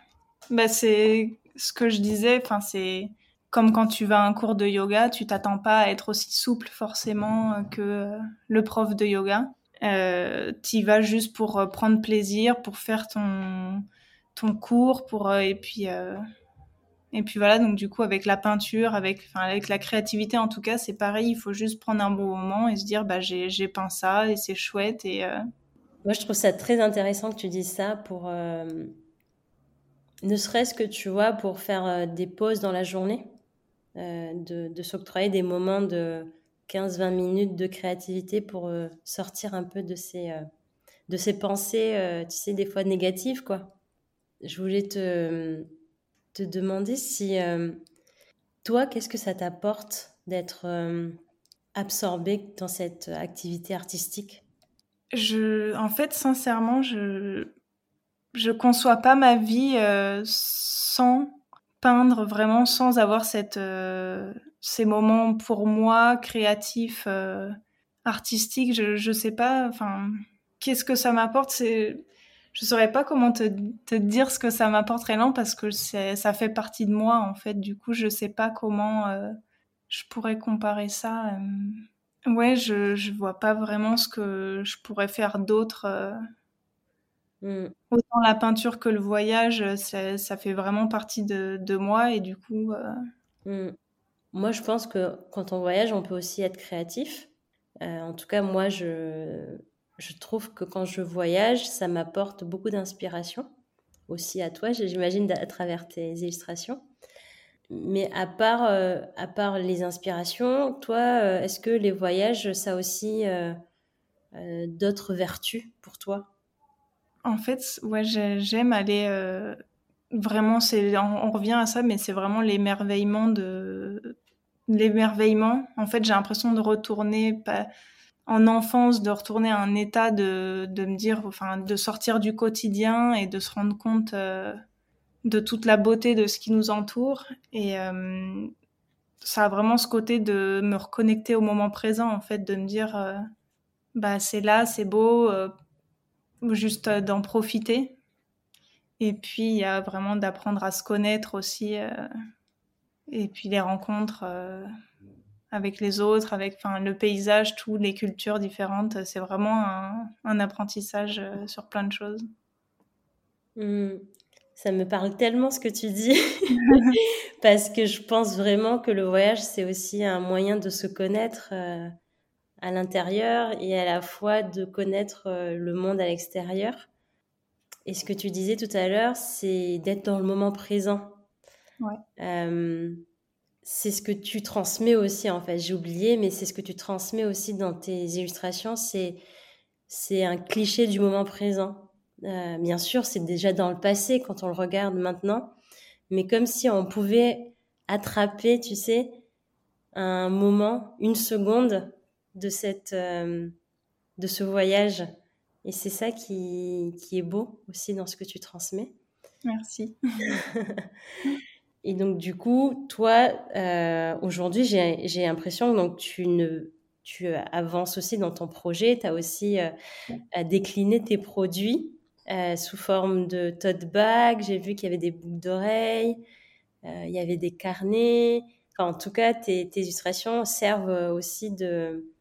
Ben, c'est ce que je disais, enfin, c'est comme quand tu vas à un cours de yoga, tu t'attends pas à être aussi souple forcément que le prof de yoga. Euh, tu y vas juste pour euh, prendre plaisir, pour faire ton, ton cours, pour et puis et puis voilà. Donc du coup, avec la peinture, avec avec la créativité en tout cas, c'est pareil. Il faut juste prendre un bon moment et se dire bah j'ai peint ça et c'est chouette et moi je trouve ça très intéressant que tu dises ça pour ne serait-ce que tu vois pour faire des pauses dans la journée euh, de, s'octroyer des moments de 15-20 minutes de créativité pour euh, sortir un peu de euh, de ces pensées, tu sais, des fois négatives, quoi. Je voulais te, te demander si toi, qu'est-ce que ça t'apporte d'être absorbé dans cette activité artistique? Je, En fait, sincèrement, je je conçois pas ma vie sans peindre vraiment sans avoir cette, euh, ces moments pour moi créatifs, euh, artistiques. Je, je sais pas, enfin, qu'est-ce que ça m'apporte? C'est, je saurais pas comment te, te dire ce que ça m'apporte réellement parce que ça fait partie de moi en fait. Du coup, je sais pas comment euh, je pourrais comparer ça. Ouais, je, je vois pas vraiment ce que je pourrais faire d'autre Mm. Autant la peinture que le voyage, euh, ça, fait vraiment partie de, moi et du coup. Euh, mm. Moi, je pense que quand on voyage, on peut aussi être créatif. Euh, en tout cas, moi, je, je trouve que quand je voyage, ça m'apporte beaucoup d'inspiration. Aussi à toi, j'imagine, à travers tes illustrations. Mais à part, à part les inspirations, toi, est-ce que les voyages, ça a aussi d'autres vertus pour toi? En fait, ouais, j'aime aller euh, vraiment. C'est, on, revient à ça, mais c'est vraiment l'émerveillement de l'émerveillement. En fait, j'ai l'impression de retourner pas, en enfance, de retourner à un état de, de me dire, enfin, de sortir du quotidien et de se rendre compte euh, de toute la beauté de ce qui nous entoure. Et euh, ça a vraiment ce côté de me reconnecter au moment présent, en fait, de me dire, bah, c'est là, c'est beau juste euh, d'en profiter. Et puis, il y a vraiment d'apprendre à se connaître aussi. Euh, et puis, les rencontres euh, avec les autres, avec le paysage, toutes les cultures différentes. C'est vraiment un, apprentissage sur plein de choses. Mmh. Ça me parle tellement ce que tu dis, [LAUGHS] parce que je pense vraiment que le voyage, c'est aussi un moyen de se connaître à l'intérieur et à la fois de connaître euh, le monde à l'extérieur. Et ce que tu disais tout à l'heure, c'est d'être dans le moment présent. Ouais. C'est ce que tu transmets aussi, en fait. J'ai oublié, mais c'est ce que tu transmets aussi dans tes illustrations. C'est, c'est un cliché du moment présent. Euh, bien sûr, c'est déjà dans le passé quand on le regarde maintenant, mais comme si on pouvait attraper, tu sais, un moment, une seconde de, cette, euh, de ce voyage. Et c'est ça qui, qui est beau aussi dans ce que tu transmets. Merci. [LAUGHS] Et donc, du coup, toi, euh, aujourd'hui, j'ai l'impression que tu, ne, tu avances aussi dans ton projet. Tu as aussi euh, décliné tes produits sous forme de tote bag. J'ai vu qu'il y avait des boucles d'oreilles, il y avait des carnets. en tout cas, tes, tes illustrations servent aussi de,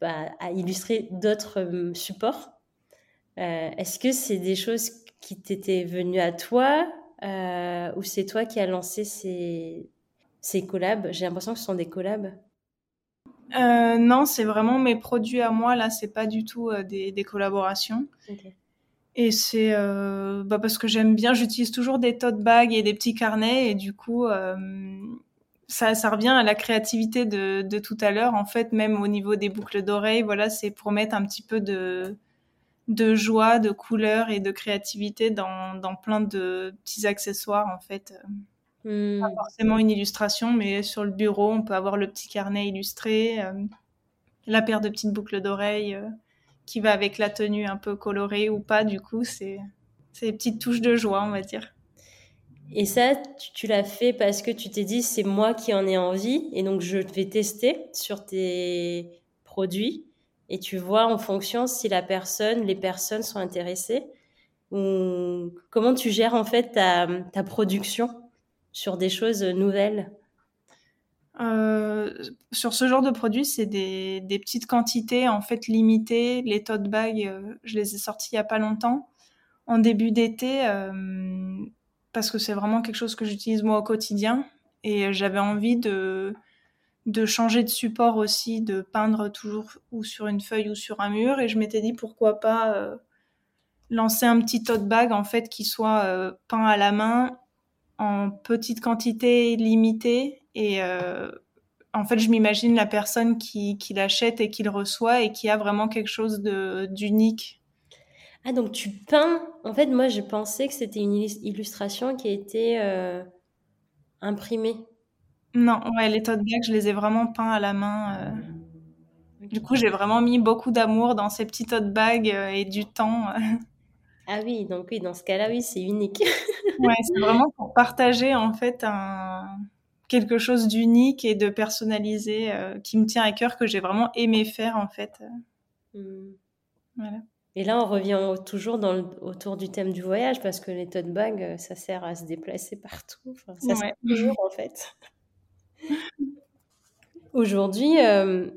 bah, à illustrer d'autres euh, supports. Euh, est-ce que c'est des choses qui t'étaient venues à toi euh, ou c'est toi qui as lancé ces, ces collabs? J'ai l'impression que ce sont des collabs. non, c'est vraiment mes produits à moi. Là, c'est pas du tout des, des, collaborations. Et c'est euh, bah parce que j'aime bien, j'utilise toujours des tote bags et des petits carnets et du coup, euh, ça, ça revient à la créativité de, de tout à l'heure. En fait, même au niveau des boucles d'oreilles, voilà, c'est pour mettre un petit peu de, de joie, de couleur et de créativité dans, dans plein de petits accessoires en fait. Hmm. Pas forcément une illustration, mais sur le bureau, on peut avoir le petit carnet illustré, euh, la paire de petites boucles d'oreilles qui va avec la tenue un peu colorée ou pas. Du coup, c'est des petites touches de joie, on va dire. Et ça, tu, l'as fait parce que tu t'es dit, c'est moi qui en ai envie, et donc je vais tester sur tes produits, et tu vois en fonction si la personne, les personnes sont intéressées, ou comment tu gères en fait ta, production sur des choses nouvelles? Euh, sur ce genre de produit, c'est des, petites quantités en fait limitées. Les tote bags, euh, je les ai sortis il y a pas longtemps, en début d'été, euh, parce que c'est vraiment quelque chose que j'utilise moi au quotidien. Et j'avais envie de, de changer de support aussi, de peindre toujours ou sur une feuille ou sur un mur. Et je m'étais dit pourquoi pas lancer un petit tote bag en fait qui soit peint à la main en petite quantité limitée et euh, en fait, je m'imagine la personne qui, l'achète et qui le reçoit et qui a vraiment quelque chose d'unique. Ah, donc tu peins. En fait, moi, je pensais que c'était une illustration qui a été euh, imprimée. Non, ouais, les tote bags, je les ai vraiment peints à la main. Euh. Du coup, j'ai vraiment mis beaucoup d'amour dans ces petits tote bags et du temps. Ah oui, donc oui, dans ce cas-là, oui, c'est unique. [LAUGHS] ouais, c'est vraiment pour partager en fait un, quelque chose d'unique et de personnalisé euh, qui me tient à cœur, que j'ai vraiment aimé faire en fait. Hmm. Voilà. Et là, on revient toujours dans autour du thème du voyage parce que les tote bags, euh, ça sert à se déplacer partout. ça sert toujours en fait. Aujourd'hui, euh,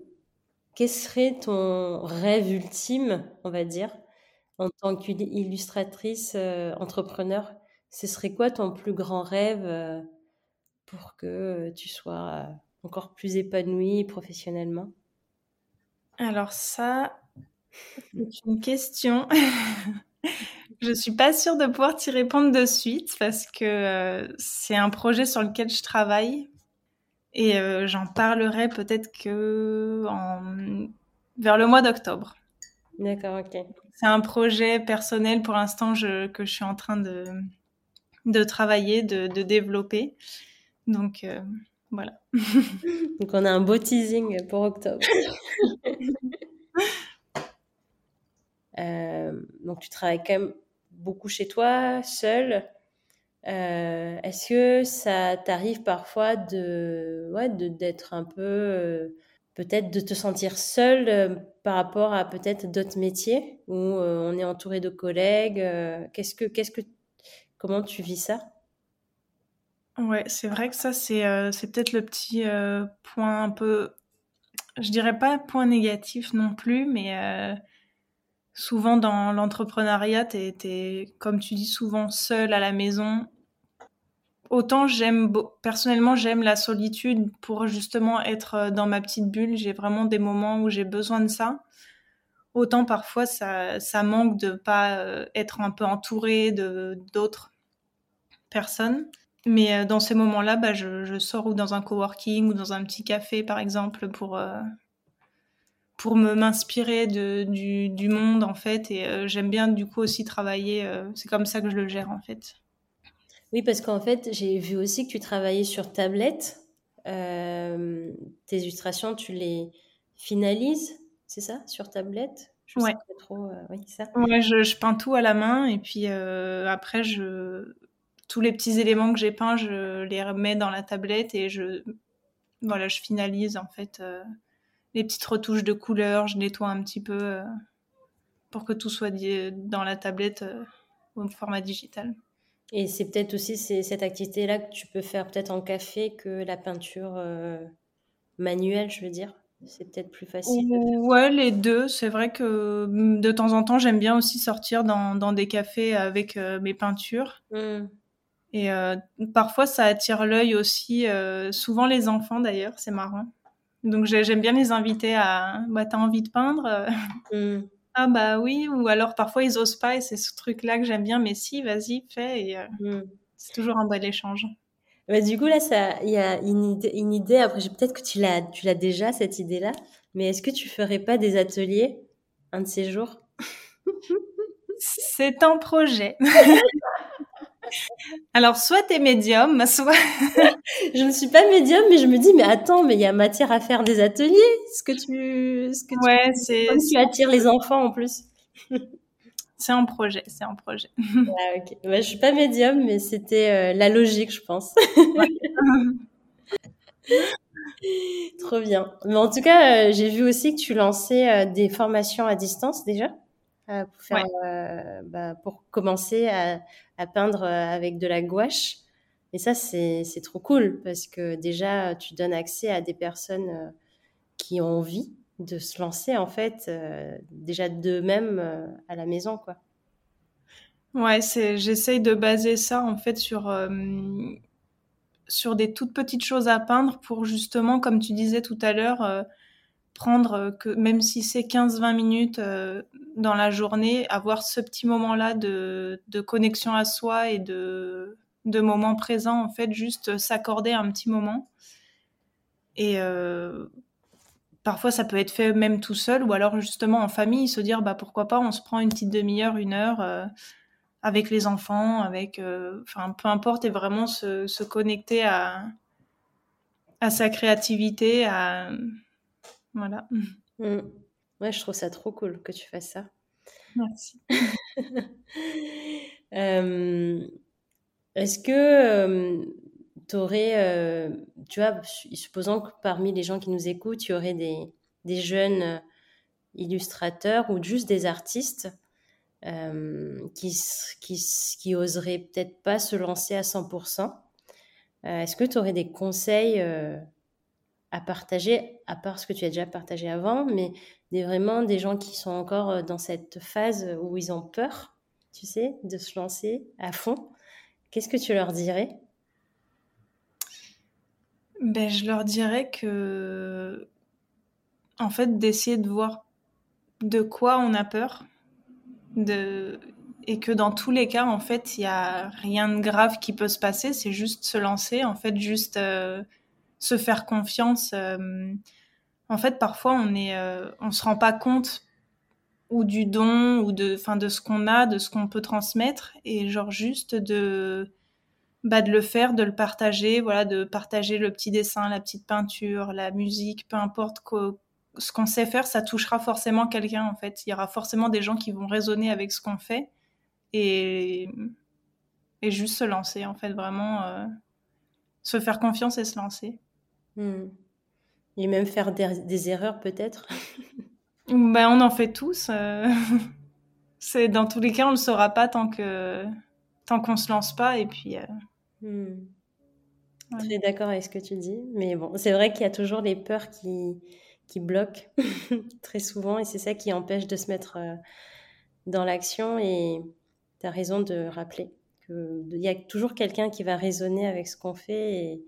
quel serait ton rêve ultime, on va dire, en tant qu'illustratrice entrepreneur? Ce serait quoi ton plus grand rêve pour que tu sois encore plus épanouie professionnellement? Alors ça, c'est une question. [LAUGHS] je ne suis pas sûre de pouvoir t'y répondre de suite parce que c'est un projet sur lequel je travaille et j'en parlerai peut-être que vers le mois d'octobre. D'accord, ok. C'est un projet personnel pour l'instant que je suis en train de, de travailler, de, de développer. Donc euh, voilà. [LAUGHS] Donc on a un beau teasing pour octobre. [LAUGHS] Euh, donc tu travailles quand même beaucoup chez toi, seul. Euh, est-ce que ça t'arrive parfois de, ouais, d'être un peu, peut-être de te sentir seul par rapport à peut-être d'autres métiers où on est entouré de collègues. qu'est-ce que, qu'est-ce que, comment tu vis ça? Ouais, c'est vrai que ça, c'est euh, peut-être le petit euh, point un peu, je dirais pas point négatif non plus, mais euh, souvent dans l'entrepreneuriat, tu es, comme tu dis, souvent seul à la maison. Autant j'aime, personnellement, j'aime la solitude pour justement être dans ma petite bulle. J'ai vraiment des moments où j'ai besoin de ça. Autant parfois, ça, ça manque de pas être un peu entouré de d'autres personnes. Mais euh, dans ces moments-là, bah, je, sors ou dans un coworking ou dans un petit café, par exemple, pour, euh, pour me m'inspirer du, du, monde, en fait. Et euh, j'aime bien, du coup, aussi travailler. c'est comme ça que je le gère, en fait. Oui, parce qu'en fait, j'ai vu aussi que tu travaillais sur tablette. tes illustrations, tu les finalises, c'est ça, sur tablette? Je ouais. trop, oui, ça. Ouais, je, je, peins tout à la main et puis après, je, tous les petits éléments que j'ai peints, je les remets dans la tablette et je, voilà, je finalise en fait euh, les petites retouches de couleurs, je nettoie un petit peu euh, pour que tout soit dans la tablette euh, au format digital. Et c'est peut-être aussi cette activité-là que tu peux faire peut-être en café que la peinture manuelle, je veux dire. C'est peut-être plus facile. Ouais, les deux. C'est vrai que mm, de temps en temps, j'aime bien aussi sortir dans, dans des cafés avec mes peintures. Mmh. Et euh, parfois, ça attire l'œil aussi, euh, souvent les enfants d'ailleurs, c'est marrant. Donc j'aime bien les inviter à, bah, t'as envie de peindre mmh. Ah bah oui, ou alors parfois ils osent pas et c'est ce truc-là que j'aime bien, mais si, vas-y, fais. Et, euh, mm. C'est toujours un bel échange. Bah, du coup, là, il y a une idée, une idée après, peut-être que tu l'as, tu l'as déjà, cette idée-là, mais est-ce que tu ferais pas des ateliers un de ces jours? [LAUGHS] C'est un projet. [LAUGHS] Alors, soit tu es médium, soit. [LAUGHS] je ne suis pas médium, mais je me dis, mais attends, mais il y a matière à faire des ateliers. Ce que tu. Ce que ouais, c'est. tu attires les enfants en plus? c'est un projet, c'est un projet. [LAUGHS] Ah, ok. Bah, je suis pas médium, mais c'était euh, la logique, je pense. [LAUGHS] Trop bien. Mais en tout cas, euh, j'ai vu aussi que tu lançais euh, des formations à distance déjà? Euh, pour, faire, euh, bah, pour commencer à, à, peindre euh, avec de la gouache. Et ça, c'est trop cool parce que déjà, tu donnes accès à des personnes qui ont envie de se lancer, en fait, déjà d'eux-mêmes à la maison, quoi. Ouais, j'essaye de baser ça, en fait, sur, sur des toutes petites choses à peindre pour justement, comme tu disais tout à l'heure, prendre euh, que même si c'est 15-20 minutes euh, dans la journée, avoir ce petit moment-là de, connexion à soi et de, moment présent, en fait, juste s'accorder un petit moment. Et euh, parfois, ça peut être fait même tout seul ou alors justement en famille, se dire bah pourquoi pas, on se prend une petite demi-heure, une heure avec les enfants, avec, enfin peu importe, et vraiment se, se connecter à, à sa créativité, à voilà. Mmh. Ouais, je trouve ça trop cool que tu fasses ça. Merci. [LAUGHS] Est-ce que tu aurais, tu vois, supposons que parmi les gens qui nous écoutent, tu aurais des, des jeunes illustrateurs ou juste des artistes qui, qui, qui oseraient peut-être pas se lancer à 100%. Est-ce que tu aurais des conseils à partager, à part ce que tu as déjà partagé avant, mais des, vraiment des gens qui sont encore euh, dans cette phase où ils ont peur, tu sais, de se lancer à fond. Qu'est-ce que tu leur dirais? Ben, Je leur dirais que, en fait, d'essayer de voir de quoi on a peur, de... et que dans tous les cas, en fait, il n'y a rien de grave qui peut se passer, c'est juste se lancer, en fait, juste... Euh, se faire confiance. Euh, en fait, parfois, on est, euh, on se rend pas compte ou du don ou de, fin, de ce qu'on a, de ce qu'on peut transmettre, et genre juste de, bah, de le faire, de le partager, voilà, de partager le petit dessin, la petite peinture, la musique, peu importe ce qu'on sait faire, ça touchera forcément quelqu'un en fait. Il y aura forcément des gens qui vont résonner avec ce qu'on fait et, et juste se lancer en fait, vraiment euh, se faire confiance et se lancer. Hmm. Et même faire des, erreurs peut-être? [LAUGHS] ben, on en fait tous. Euh. [LAUGHS] C'est dans tous les cas, on le saura pas tant que tant qu'on se lance pas. Et puis. Euh... Hmm. Très d'accord avec ce que tu dis. Mais bon, c'est vrai qu'il y a toujours les peurs qui, qui bloquent [LAUGHS] très souvent et c'est ça qui empêche de se mettre euh, dans l'action. Et tu as raison de rappeler qu'il y a toujours quelqu'un qui va raisonner avec ce qu'on fait et,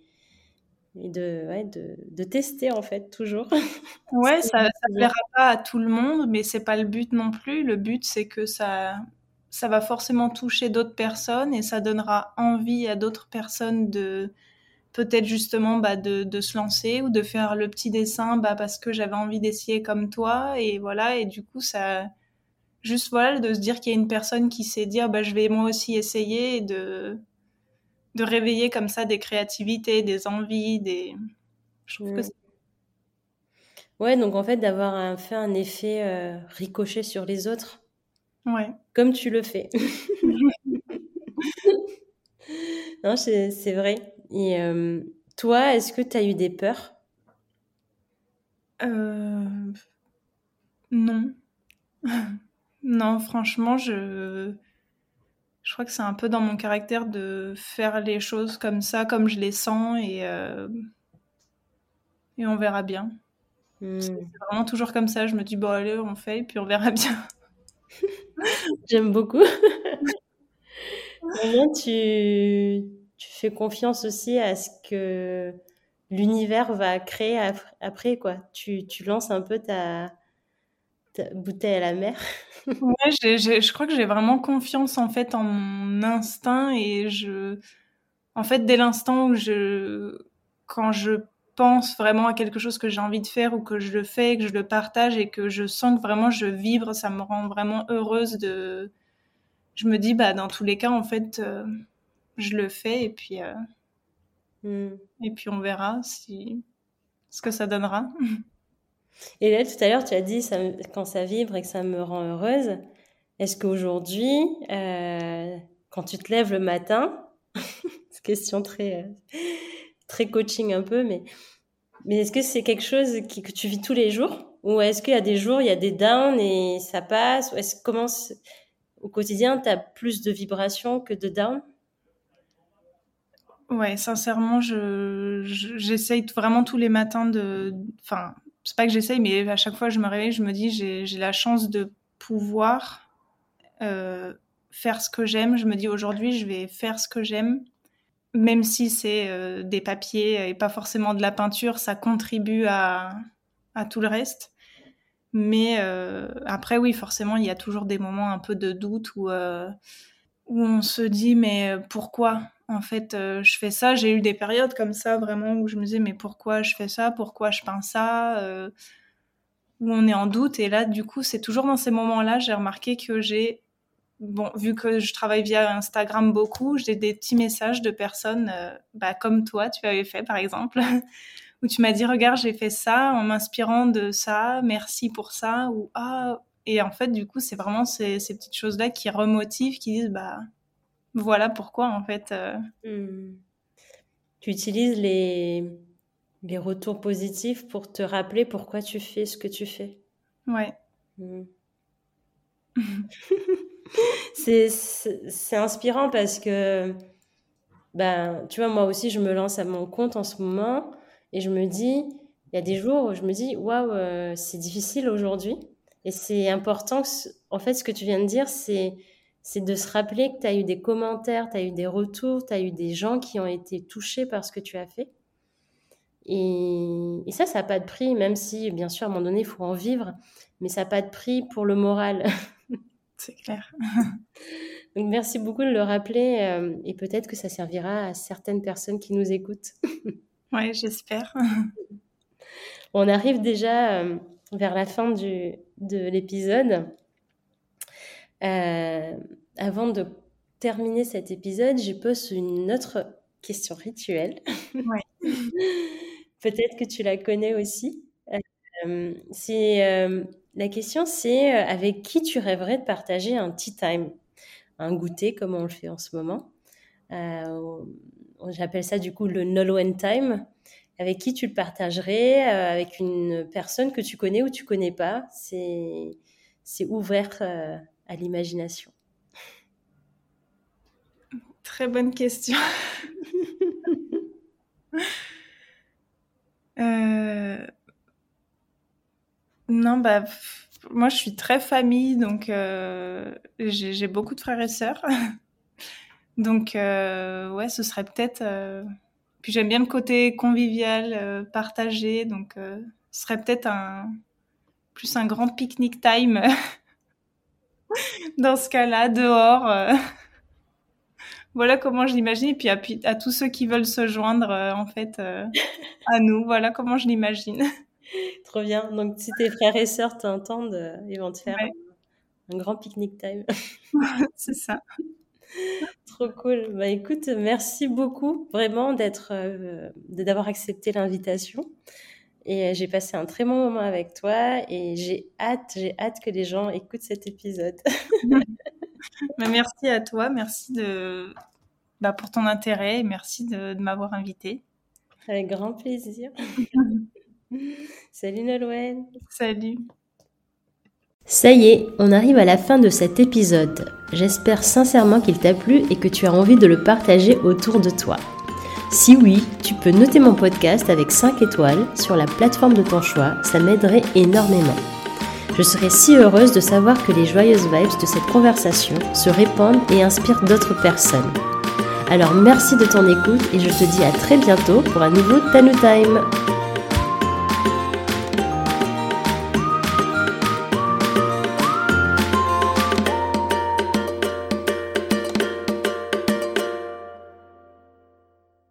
et de, ouais, de, de, tester en fait toujours. [LAUGHS] Ouais, ça ne plaira pas à tout le monde, mais c'est pas le but non plus. Le but c'est que ça, ça va forcément toucher d'autres personnes et ça donnera envie à d'autres personnes de peut-être justement bah, de, de, se lancer ou de faire le petit dessin bah, parce que j'avais envie d'essayer comme toi et voilà et du coup ça juste voilà de se dire qu'il y a une personne qui sait dire bah, je vais moi aussi essayer et de de réveiller comme ça des créativités, des envies, des. Je trouve que mm. Ouais, donc en fait, d'avoir fait un effet euh, ricochet sur les autres. Ouais. Comme tu le fais. [LAUGHS] non, c'est vrai. Et euh, toi, est-ce que tu as eu des peurs? Euh... Non. [LAUGHS] non, franchement, je je crois que c'est un peu dans mon caractère de faire les choses comme ça, comme je les sens, et, euh, et on verra bien. Hmm. C'est vraiment toujours comme ça. Je me dis, bon, allez, on fait, et puis on verra bien. [LAUGHS] J'aime beaucoup. [LAUGHS] Tu, tu fais confiance aussi à ce que l'univers va créer après, quoi? Tu, tu lances un peu ta, bouteille à la mer. [LAUGHS] ouais, je crois que j'ai vraiment confiance en fait en mon instinct et je, en fait, dès l'instant où je, quand je pense vraiment à quelque chose que j'ai envie de faire ou que je le fais, que je le partage et que je sens que vraiment je vibre, ça me rend vraiment heureuse de. Je me dis, bah, dans tous les cas, en fait, euh, je le fais et puis, euh, hmm. et puis on verra si ce que ça donnera. [LAUGHS] Et là, tout à l'heure, tu as dit quand ça vibre et que ça me rend heureuse. Est-ce qu'aujourd'hui, euh, quand tu te lèves le matin, [LAUGHS] c'est question très, très coaching un peu, mais, mais est-ce que c'est quelque chose que tu vis tous les jours? Ou est-ce qu'il y a des jours, il y a des downs et ça passe? Ou est-ce comment au quotidien, tu as plus de vibrations que de downs? Ouais, sincèrement, je, j'essaye vraiment tous les matins de. Enfin, c'est pas que j'essaye, mais à chaque fois que je me réveille, je me dis j'ai, la chance de pouvoir euh, faire ce que j'aime. Je me dis aujourd'hui, je vais faire ce que j'aime même si c'est euh, des papiers et pas forcément de la peinture, ça contribue à, tout le reste. Mais euh, après, oui, forcément, il y a toujours des moments un peu de doute où, où on se dit, mais pourquoi? En fait je fais ça. J'ai eu des périodes comme ça, vraiment, où je me disais, mais pourquoi je fais ça? Pourquoi je peins ça? Où on est en doute. Et là, du coup, c'est toujours dans ces moments-là, j'ai remarqué que j'ai bon, vu que je travaille via Instagram beaucoup, j'ai des petits messages de personnes euh, bah, comme toi, tu avais fait par exemple, [LAUGHS] où tu m'as dit regarde j'ai fait ça en m'inspirant de ça, merci pour ça ou ah. Et en fait du coup c'est vraiment ces, ces petites choses là qui remotivent, qui disent bah voilà pourquoi en fait. Euh. Hmm. Tu utilises les les retours positifs pour te rappeler pourquoi tu fais ce que tu fais. Ouais. Hmm. [LAUGHS] c'est inspirant parce que, ben, tu vois, moi aussi, je me lance à mon compte en ce moment et je me dis, il y a des jours où je me dis, waouh, euh, c'est difficile aujourd'hui. Et c'est important, que, en fait, ce que tu viens de dire, c'est c'est de se rappeler que tu as eu des commentaires, tu as eu des retours, tu as eu des gens qui ont été touchés par ce que tu as fait. Et, et ça, ça n'a pas de prix, même si, bien sûr, à un moment donné, il faut en vivre, mais ça n'a pas de prix pour le moral. [LAUGHS] C'est clair. [LAUGHS] Donc, merci beaucoup de le rappeler euh, et peut-être que ça servira à certaines personnes qui nous écoutent. [LAUGHS] oui, j'espère. On arrive déjà euh, vers la fin du, de l'épisode. Euh, avant de terminer cet épisode, je pose une autre question rituelle. [LAUGHS] Peut-être que tu la connais aussi. c'est la question, c'est euh, avec qui tu rêverais de partager un tea time, un goûter comme on le fait en ce moment. Euh, j'appelle ça du coup le Nolwenn time. Avec qui tu le partagerais euh, Avec une personne que tu connais ou tu connais pas? C'est c'est ouvert à l'imagination. Très bonne question. [LAUGHS] euh, non, bah, moi, je suis très famille, donc euh, j'ai beaucoup de frères et sœurs. [LAUGHS] donc, euh, ouais, ce serait peut-être. Puis j'aime bien le côté convivial, partagé, donc ce serait peut-être un plus un grand pique-nique time [LAUGHS] dans ce cas-là, dehors. voilà comment je l'imagine. Et puis à, à, tous ceux qui veulent se joindre, en fait, à nous, voilà comment je l'imagine. Trop bien. Donc, si tes frères et sœurs t'entendent, euh, ils vont te faire un, grand pique-nique time. [LAUGHS] [LAUGHS] c'est ça. Trop cool. Bah écoute, merci beaucoup vraiment d'être, euh, d'avoir accepté l'invitation. Et euh, j'ai passé un très bon moment avec toi et j'ai hâte, j'ai hâte que les gens écoutent cet épisode. [LAUGHS] Merci à toi, merci de, bah, pour ton intérêt et merci de, de m'avoir invité. Avec grand plaisir. [LAUGHS] Salut Nolwenn. Salut. Ça y est, on arrive à la fin de cet épisode. J'espère sincèrement qu'il t'a plu et que tu as envie de le partager autour de toi. Si oui, tu peux noter mon podcast avec 5 étoiles sur la plateforme de ton choix, ça m'aiderait énormément. Je serais si heureuse de savoir que les joyeuses vibes de cette conversation se répandent et inspirent d'autres personnes. Alors merci de ton écoute et je te dis à très bientôt pour un nouveau Tanu Time.